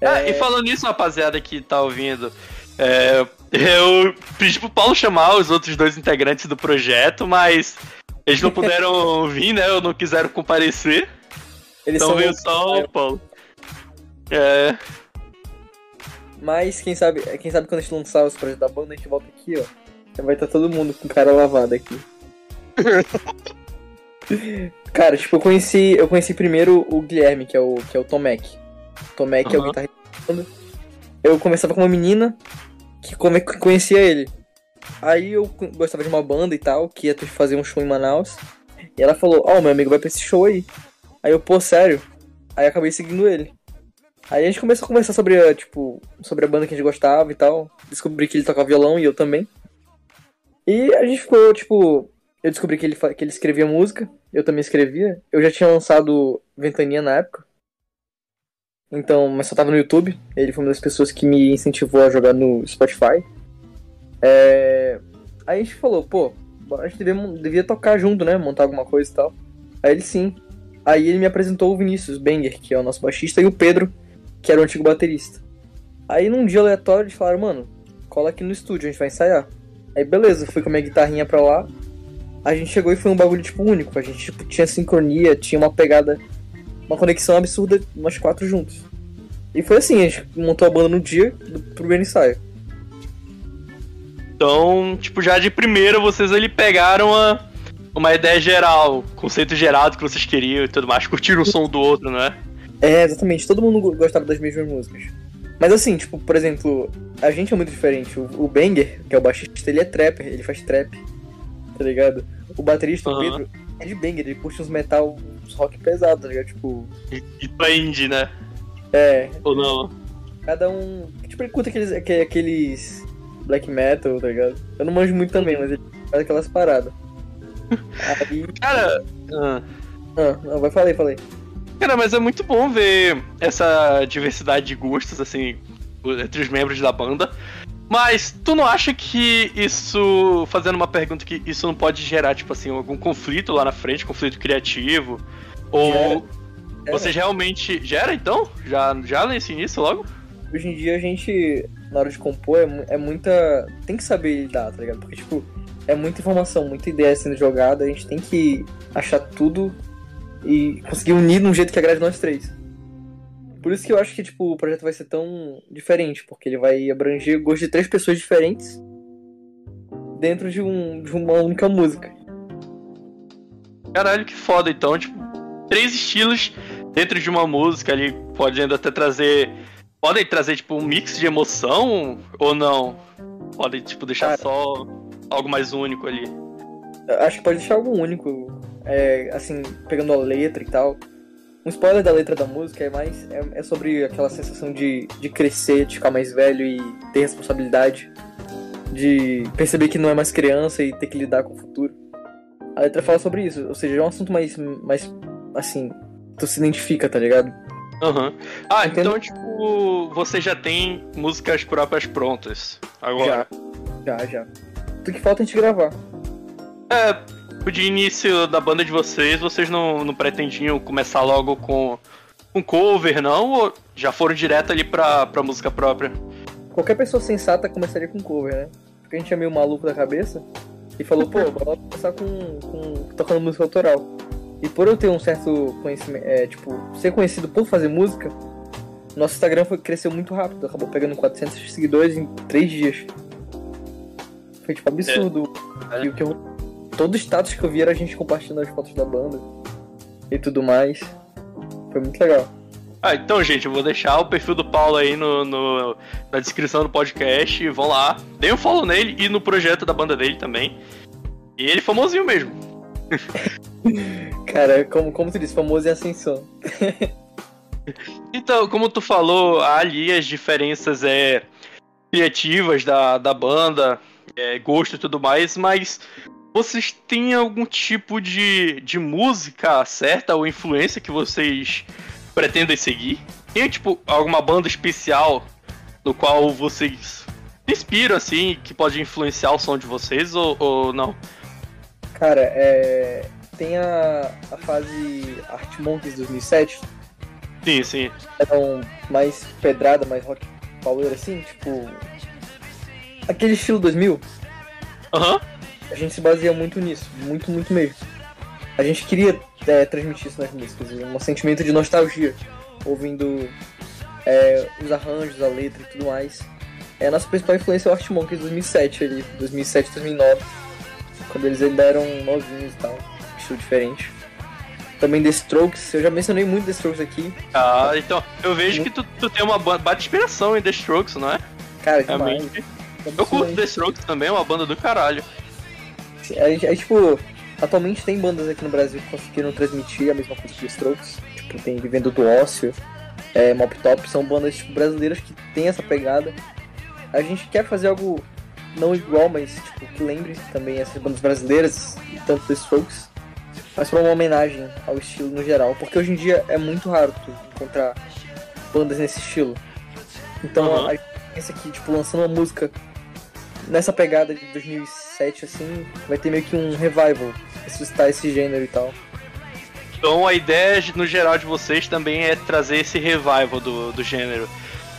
Ah, é... e falando nisso, rapaziada que tá ouvindo, é, eu pedi pro Paulo chamar os outros dois integrantes do projeto, mas eles não puderam vir, né? Ou não quiseram comparecer. Eles então veio só o Paulo. É. Mas quem sabe, quem sabe quando a gente lançar os projetos da banda, a gente volta aqui, ó. Vai estar todo mundo com cara lavada aqui. Cara, tipo, eu conheci, eu conheci primeiro o Guilherme, que é o, que é o Tomek. Tomek uhum. é o guitarrista. Eu começava com uma menina que conhecia ele. Aí eu gostava de uma banda e tal, que ia fazer um show em Manaus. E ela falou, ó, oh, meu amigo vai pra esse show aí. Aí eu, pô, sério? Aí acabei seguindo ele. Aí a gente começou a conversar sobre, tipo, sobre a banda que a gente gostava e tal. Descobri que ele tocava violão e eu também. E a gente ficou, tipo, eu descobri que ele, que ele escrevia música, eu também escrevia. Eu já tinha lançado Ventania na época. Então, mas só tava no YouTube. Ele foi uma das pessoas que me incentivou a jogar no Spotify. É... Aí a gente falou, pô, a gente devia, devia tocar junto, né? Montar alguma coisa e tal. Aí ele sim. Aí ele me apresentou o Vinícius Banger, que é o nosso baixista, e o Pedro, que era o antigo baterista. Aí num dia aleatório eles falaram, mano, cola aqui no estúdio, a gente vai ensaiar. Aí beleza, fui com a minha guitarrinha pra lá. A gente chegou e foi um bagulho, tipo, único. A gente, tipo, tinha sincronia, tinha uma pegada, uma conexão absurda, nós quatro juntos. E foi assim, a gente montou a banda no dia do primeiro ensaio. Então, tipo, já de primeira vocês ali pegaram a, uma ideia geral, conceito geral do que vocês queriam e tudo mais, curtiram o som do outro, não é? É, exatamente, todo mundo gostava das mesmas músicas. Mas assim, tipo, por exemplo, a gente é muito diferente. O, o Banger, que é o baixista, ele é trapper, ele faz trap. Tá ligado? O baterista, uhum. o Pedro, é de Banger, ele puxa uns metal, uns rock pesado, tá ligado? Tipo. E pra indie, né? É. Ou não? Cada um. Tipo, ele curta aqueles, aqueles black metal, tá ligado? Eu não manjo muito também, mas ele faz aquelas paradas. Aí. Cara. Ah. ah, não, vai, falei, falei. Cara, mas é muito bom ver essa diversidade de gostos, assim, entre os membros da banda. Mas tu não acha que isso, fazendo uma pergunta que isso não pode gerar, tipo assim, algum conflito lá na frente, conflito criativo? Ou gera. vocês realmente. Gera então? Já, já nesse início logo? Hoje em dia a gente, na hora de compor, é, é muita. Tem que saber lidar, tá ligado? Porque, tipo, é muita informação, muita ideia sendo jogada, a gente tem que achar tudo e conseguir unir de um jeito que agrade nós três. Por isso que eu acho que tipo, o projeto vai ser tão diferente, porque ele vai abranger o gosto de três pessoas diferentes dentro de, um, de uma única música. Caralho, que foda, então, tipo, três estilos dentro de uma música ali, pode ainda até trazer. Podem trazer, tipo, um mix de emoção ou não? Podem, tipo, deixar Cara, só algo mais único ali. Acho que pode deixar algo único é, assim, pegando a letra e tal. Um spoiler da letra da música é mais é, é, sobre aquela sensação de, de crescer, de ficar mais velho e ter responsabilidade, de perceber que não é mais criança e ter que lidar com o futuro. A letra fala sobre isso, ou seja, é um assunto mais, mais assim, tu se identifica, tá ligado? Aham. Uhum. Ah, Entendo? então, tipo, você já tem músicas próprias prontas agora? Já, já, já. O que falta é a gente gravar. É, de início da banda de vocês, vocês não, não pretendiam começar logo com um cover, não? Ou já foram direto ali pra, pra música própria? Qualquer pessoa sensata começaria com cover, né? Porque a gente é meio maluco da cabeça e falou, pô, bora começar com, com tocando música autoral. E por eu ter um certo conhecimento, é, tipo, ser conhecido por fazer música, nosso Instagram foi, cresceu muito rápido, acabou pegando 400 seguidores em 3 dias. Foi tipo absurdo. É. E o que eu todo status que eu vi era a gente compartilhando as fotos da banda e tudo mais. Foi muito legal. Ah, então, gente, eu vou deixar o perfil do Paulo aí no, no na descrição do podcast. Vão lá, deem um follow nele e no projeto da banda dele também. E ele é famosinho mesmo. Cara, como, como tu disse, famoso em ascensão. então, como tu falou, há ali as diferenças é, criativas da, da banda, é, gosto e tudo mais, mas vocês têm algum tipo de, de música certa ou influência que vocês pretendem seguir? Tem, tipo, alguma banda especial no qual vocês se inspiram, assim, que pode influenciar o som de vocês ou, ou não? Cara, é... tem a, a fase Art Monkeys 2007, Sim, sim. eram mais pedrada, mais rock power assim, tipo. Aquele estilo 2000, Aham. A gente se baseia muito nisso, muito, muito mesmo. A gente queria é, transmitir isso nas músicas, um sentimento de nostalgia, ouvindo é, os arranjos, a letra e tudo mais. É, a nossa principal influência é o Art Monkeys 2007, ali, 2007, 2009, quando eles ainda eram novinhos e tal, estilo diferente. Também The Strokes, eu já mencionei muito The Strokes aqui, Ah, então eu vejo que tu, tu tem uma ba- bate inspiração em The Strokes, não é? cara, demais. Realmente. Eu curto The Strokes também, é uma banda do caralho. Aí, aí, tipo, atualmente tem bandas aqui no Brasil que conseguiram transmitir a mesma coisa que os Strokes. Tipo, tem Vivendo do Ócio, é, Mop Top, são bandas tipo, brasileiras que tem essa pegada. A gente quer fazer algo não igual, mas tipo, que lembre também essas bandas brasileiras, e tanto dos Strokes, mas para uma homenagem ao estilo no geral. Porque hoje em dia é muito raro tu encontrar bandas nesse estilo. Então Uhum. a gente pensa que, tipo, lançando uma música nessa pegada de 2007, assim, vai ter meio que um revival, ressuscitar esse gênero e tal. Então a ideia no geral de vocês também é trazer esse revival do, do gênero.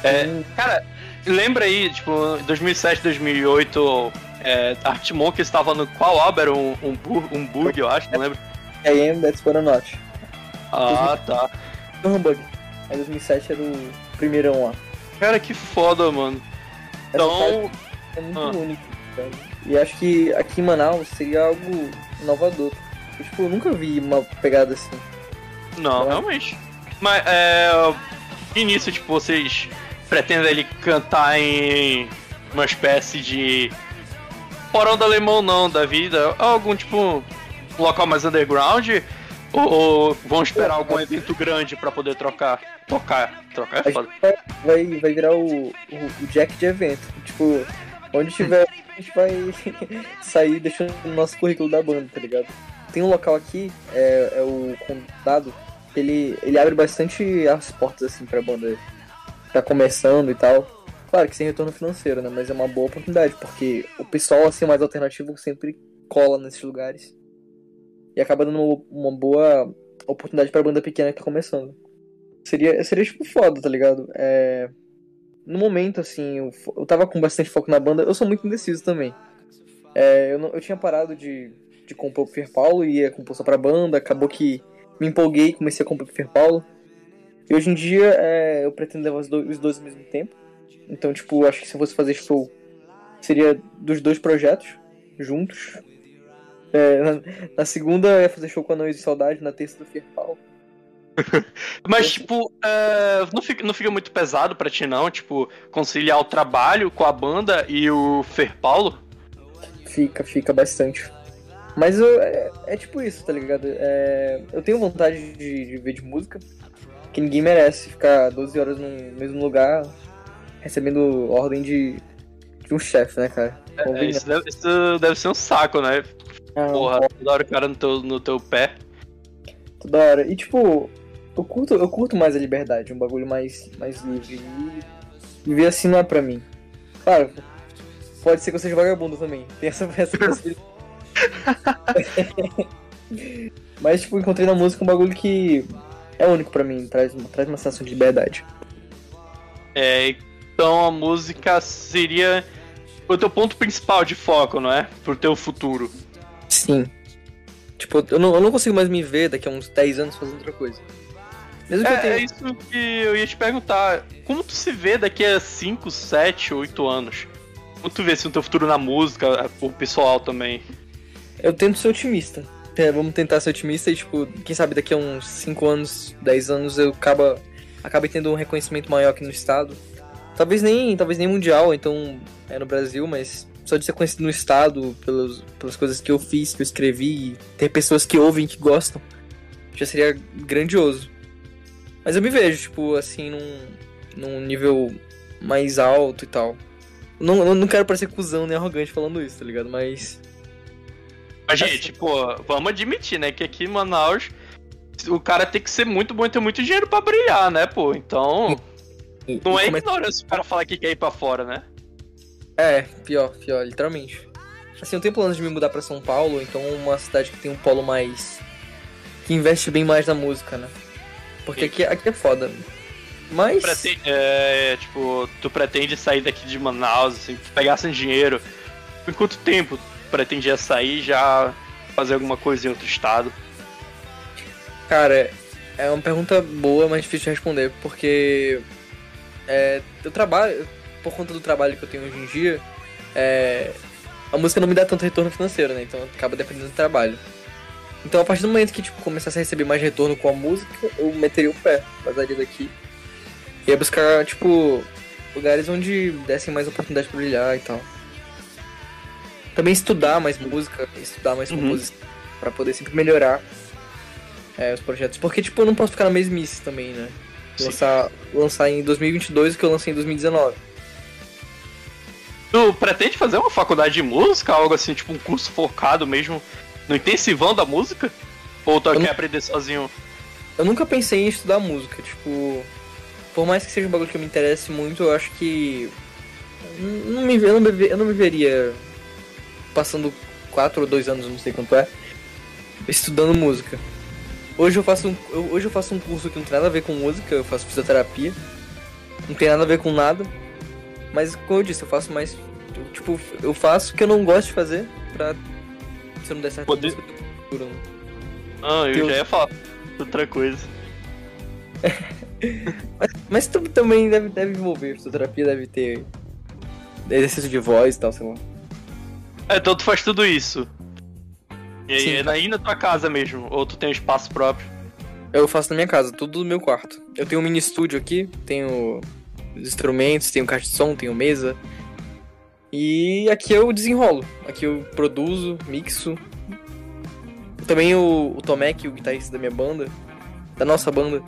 É, Hum, Cara, lembra aí, tipo, em 2007, 2008, é, Art Monkeys estava no qual álbum? Era um, um, bu- um bug, eu acho, não lembro. I Am That's What I'm Not. Ah, tá. O Humbug. Aí 2007 era o primeirão lá. Cara, que foda, mano. Essa Então, parte é muito ah. único, cara. E acho que aqui em Manaus seria algo inovador. Eu, tipo, eu nunca vi uma pegada assim. não, é? realmente. Mas, é. Início, tipo, vocês pretendem ele cantar em uma espécie de. Porão do alemão, não, da vida? Algum, tipo, local mais underground? Ou vão esperar algum evento grande pra poder trocar? Tocar. Trocar é foda. vai, vai virar o, o, o Jack de evento. Tipo, onde tiver, a gente vai sair deixando o nosso currículo da banda, tá ligado? Tem um local aqui, é, é o Condado, ele, ele abre bastante as portas, assim, pra banda tá começando e tal. Claro que sem retorno financeiro, né? Mas é uma boa oportunidade, porque o pessoal, assim, mais alternativo sempre cola nesses lugares. E acaba dando uma, boa oportunidade pra banda pequena que tá começando. Seria, seria tipo foda, tá ligado? É... No momento, assim, eu, eu tava com bastante foco na banda, eu sou muito indeciso também. É, eu, não- eu tinha parado de, de compor pro Fer Paulo e ia compor só pra banda, acabou que me empolguei e comecei a compor pro Fer Paulo. E hoje em dia é, eu pretendo levar os dois, os dois ao mesmo tempo. Então, tipo, acho que se eu fosse fazer show, seria dos dois projetos juntos. É, na, na segunda eu ia fazer show com a Noite de Saudade, na terça do Fer Paulo. Mas, tipo, é, não, fica, não fica muito pesado pra ti, não? Tipo, conciliar o trabalho com a banda e o Fer Paulo? Fica, fica bastante. Mas eu- é, é tipo isso, tá ligado? É, eu tenho vontade de, de ver de música, que ninguém merece ficar 12 horas no mesmo lugar recebendo ordem de, de um chefe, né, cara? É, Convenhamos. isso, deve, isso deve ser um saco, né? Ah, Porra, toda hora o cara no teu, no teu pé. toda hora. E tipo, eu curto, eu curto mais a liberdade, um bagulho mais, mais livre. E viver assim não é pra mim. Claro, pode ser que eu seja vagabundo também. Tem essa, essa possibilidade. Mas, tipo, encontrei na música um bagulho que é único pra mim, traz, traz uma sensação de liberdade. É, então a música seria o teu ponto principal de foco, não é? Pro teu futuro. Sim. Tipo, eu não, eu não consigo mais me ver daqui a uns 10 anos fazendo outra coisa. Mesmo que eu É, é tenha. isso que eu ia te perguntar. Como tu se vê daqui a 5, 7, 8 anos? Como tu vê assim, o teu futuro na música, o pessoal também? Eu tento ser otimista. É, vamos tentar ser otimista e, tipo, quem sabe daqui a uns 5 anos, 10 anos eu acaba, acabe tendo um reconhecimento maior aqui no estado. Talvez nem, talvez nem mundial, então é no Brasil, mas só de ser conhecido no estado pelos, pelas coisas que eu fiz, que eu escrevi, e ter pessoas que ouvem, que gostam, já seria grandioso. Mas eu me vejo, tipo, assim, num, num nível mais alto e tal. Não, não, quero parecer cuzão nem arrogante falando isso, tá ligado? Mas Mas, gente, pô, vamos admitir, né? Que aqui em Manaus o cara tem que ser muito bom e ter muito dinheiro pra brilhar, né, pô? Então, E- não e é como ignorância o cara falar que quer ir pra fora, né? É, pior, pior, literalmente. Assim, eu tenho planos de me mudar pra São Paulo, então uma cidade que tem um polo mais. que investe bem mais na música, né? Porque aqui, aqui é foda. Mas. Pretende, é, tipo, tu pretende sair daqui de Manaus, assim, pegar sem dinheiro. Em quanto tempo tu pretendia sair e já fazer alguma coisa em outro estado? Cara, é uma pergunta boa, mas difícil de responder, porque. É, eu trabalho. Por conta do trabalho que eu tenho hoje em dia, é, a música não me dá tanto retorno financeiro, né? Então acaba dependendo do trabalho. Então a partir do momento que tipo, começasse a receber mais retorno com a música, eu meteria o pé, vazaria daqui. Ia buscar, tipo, lugares onde dessem mais oportunidade pra brilhar e tal. Também estudar mais música, estudar mais Uhum. composição, pra poder sempre melhorar é, os projetos. Porque, tipo, eu não posso ficar na mesmice também, né? Sim. Lançar, lançar em 2022 o que eu lancei em 2019. Tu pretende fazer uma faculdade de música, algo assim, tipo um curso focado mesmo no intensivão da música? Ou tu Eu quer não- aprender sozinho? Eu nunca pensei em estudar música, tipo. Por mais que seja um bagulho que me interesse muito, eu acho que. Não me, eu, não me, eu não me veria passando quatro ou dois anos, não sei quanto é, estudando música. Hoje eu faço um, eu- hoje eu faço um curso que não tem nada a ver com música, eu faço fisioterapia. Não tem nada a ver com nada. Mas como eu disse, eu faço mais. tipo, eu faço o que eu não gosto de fazer pra. Se eu não der certo Poder- futuro, né? Ah, eu Deus. já ia falar outra coisa. Mas tu também deve, deve envolver, fisioterapia deve ter exercício de voz e tal, sei lá. É, então tu faz tudo isso. E aí Sim. é aí na tua casa mesmo, ou tu tem um espaço próprio. Eu faço na minha casa, tudo no meu quarto. Eu tenho um mini estúdio aqui, tenho os instrumentos, tenho caixa de som, tenho mesa. E aqui eu desenrolo. Aqui eu produzo, mixo. Também o, o Tomek, o guitarrista da minha banda, da nossa banda,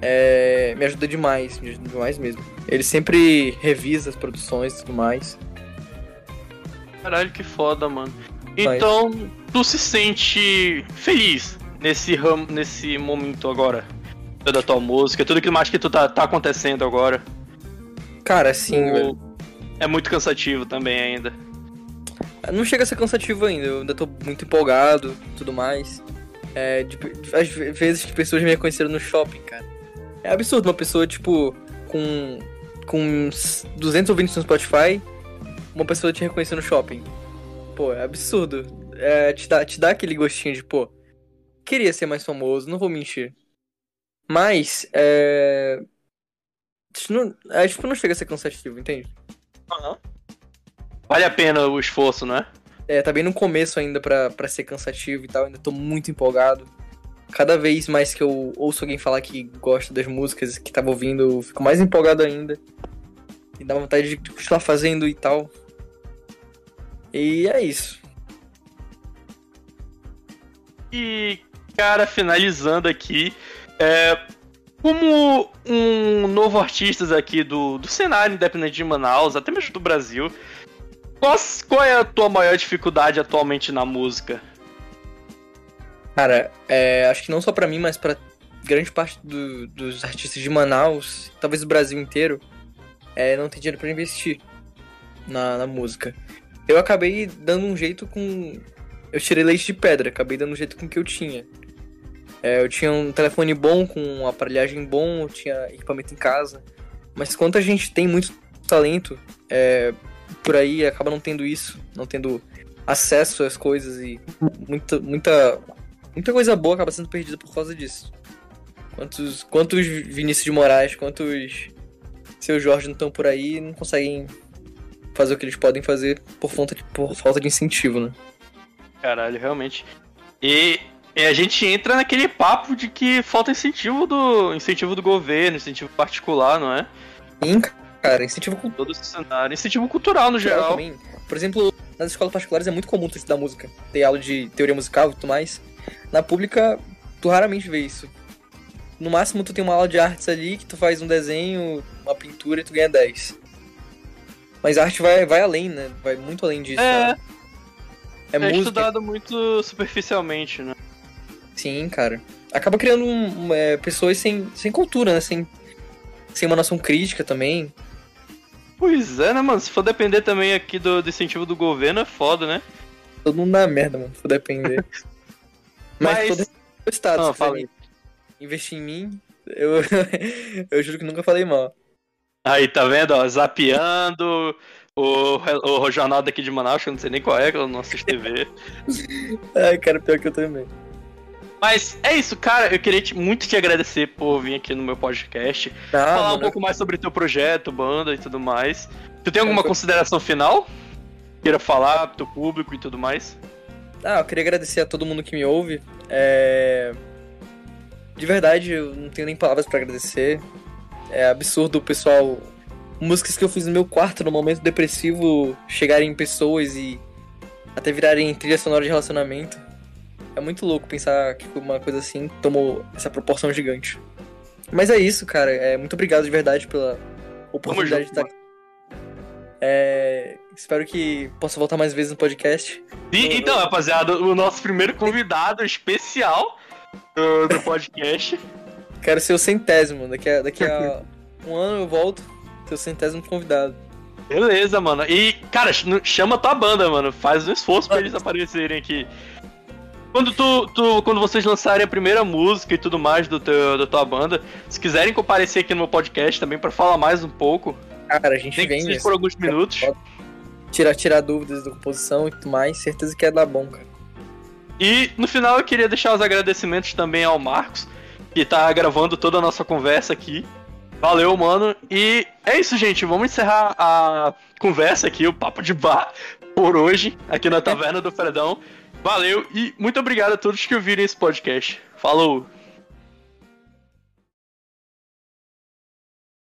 é, me ajuda demais, me ajuda demais mesmo. Ele sempre revisa as produções e tudo mais. Caralho, que foda, mano. Então, tu se sente feliz nesse ram, nesse momento agora? Da tua música, tudo que mais que tu tá, tá acontecendo agora. Cara, sim, Ou velho. É muito cansativo também ainda. Não chega a ser cansativo ainda, eu ainda tô muito empolgado tudo mais. É, de, às ve- vezes que pessoas me reconheceram no shopping, cara. É absurdo uma pessoa, tipo, com, com uns 200 ouvintes no Spotify, uma pessoa te reconhecer no shopping. Pô, é absurdo. É, te, dá, te dá aquele gostinho de, pô, queria ser mais famoso, não vou mentir. Mas, é. Não, é, tipo, não chega a ser cansativo, entende? Vale a pena o esforço, né? É, tá bem no começo ainda pra, pra ser cansativo e tal, ainda tô muito empolgado. Cada vez mais que eu ouço alguém falar que gosta das músicas que tava ouvindo, eu fico mais empolgado ainda. E dá vontade de continuar fazendo e tal. E é isso. E, cara, finalizando aqui, é, como um novo artista aqui do, do cenário independente de Manaus, até mesmo do Brasil, qual, qual é a tua maior dificuldade atualmente na música? Cara, é, acho que não só pra mim, mas pra grande parte do- dos artistas de Manaus, talvez do Brasil inteiro, é, não tem dinheiro pra investir na, na música. Eu acabei dando um jeito com. Eu tirei leite de pedra, acabei dando um jeito com o que eu tinha. É, eu tinha um telefone bom, com uma aparelhagem bom, eu tinha equipamento em casa. Mas quanto a gente tem muito talento é, por aí, acaba não tendo isso, não tendo acesso às coisas e muita, muita muita coisa boa acaba sendo perdida por causa disso. Quantos, quantos Vinícius de Moraes, quantos seu Jorge não estão por aí e não conseguem fazer o que eles podem fazer por falta de, por falta de incentivo, né? Caralho, realmente. E, e a gente entra naquele papo de que falta incentivo do incentivo do governo, incentivo particular, não é? Sim, cara, incentivo cultural Todo esse cenário, incentivo cultural no geral. também. Por exemplo, nas escolas particulares é muito comum tu estudar música, ter aula de teoria musical e tudo mais. Na pública, tu raramente vê isso. No máximo, tu tem uma aula de artes ali, que tu faz um desenho, uma pintura e tu ganha 10. Mas a arte vai, vai além, né? Vai muito além disso. É, né? é, é música. estudado muito superficialmente, né? Sim, cara. Acaba criando um, é, pessoas sem, sem cultura, né? Sem, sem uma noção crítica também. Pois é, né, mano? Se for depender também aqui do, do incentivo do governo, é foda, né? todo mundo na merda, mano, se for depender. Mas, Mas- todo status, Não, se fala aí. investir em mim, eu, eu juro que nunca falei mal. Aí, tá vendo? Ó, zapeando. O, o jornal daqui de Manaus, que eu não sei nem qual é, que eu não assisto TV. Ai, cara, pior que eu também. Mas é isso, cara. Eu queria te- muito te agradecer por vir aqui no meu podcast. Ah, falar um mano, pouco mais sobre teu projeto, banda e tudo mais. Tu tem alguma Eu- consideração final? Queira falar pro teu público e tudo mais? Ah, eu queria agradecer a todo mundo que me ouve. É... De verdade, eu não tenho nem palavras pra agradecer. É absurdo o pessoal. Músicas que eu fiz no meu quarto no momento depressivo chegarem em pessoas e até virarem trilha sonora de relacionamento. É muito louco pensar que uma coisa assim tomou essa proporção gigante. Mas é isso, cara. É, muito obrigado de verdade pela oportunidade de estar aqui. É, espero que possa voltar mais vezes no podcast. E, então, rapaziada, o nosso primeiro convidado especial do, do podcast. Quero ser o centésimo. Daqui a, daqui a um ano eu volto, ser o centésimo convidado. Beleza, mano. E, cara, ch- chama tua banda, mano. Faz um esforço pra eles aparecerem aqui. Quando, tu, tu- quando vocês lançarem a primeira música e tudo mais do teu, da tua banda, se quiserem comparecer aqui no meu podcast também pra falar mais um pouco, Cara, a gente vem nesse- por alguns minutos. tirar, tirar dúvidas da composição e tudo mais. Certeza que é dar bom, cara. E no final eu queria deixar os agradecimentos também ao Marcos, que tá gravando toda a nossa conversa aqui. Valeu, mano. E é isso, gente. Vamos encerrar a conversa aqui, o papo de bar, por hoje, aqui na Taverna do Fredão. Valeu e muito obrigado a todos que ouviram esse podcast. Falou!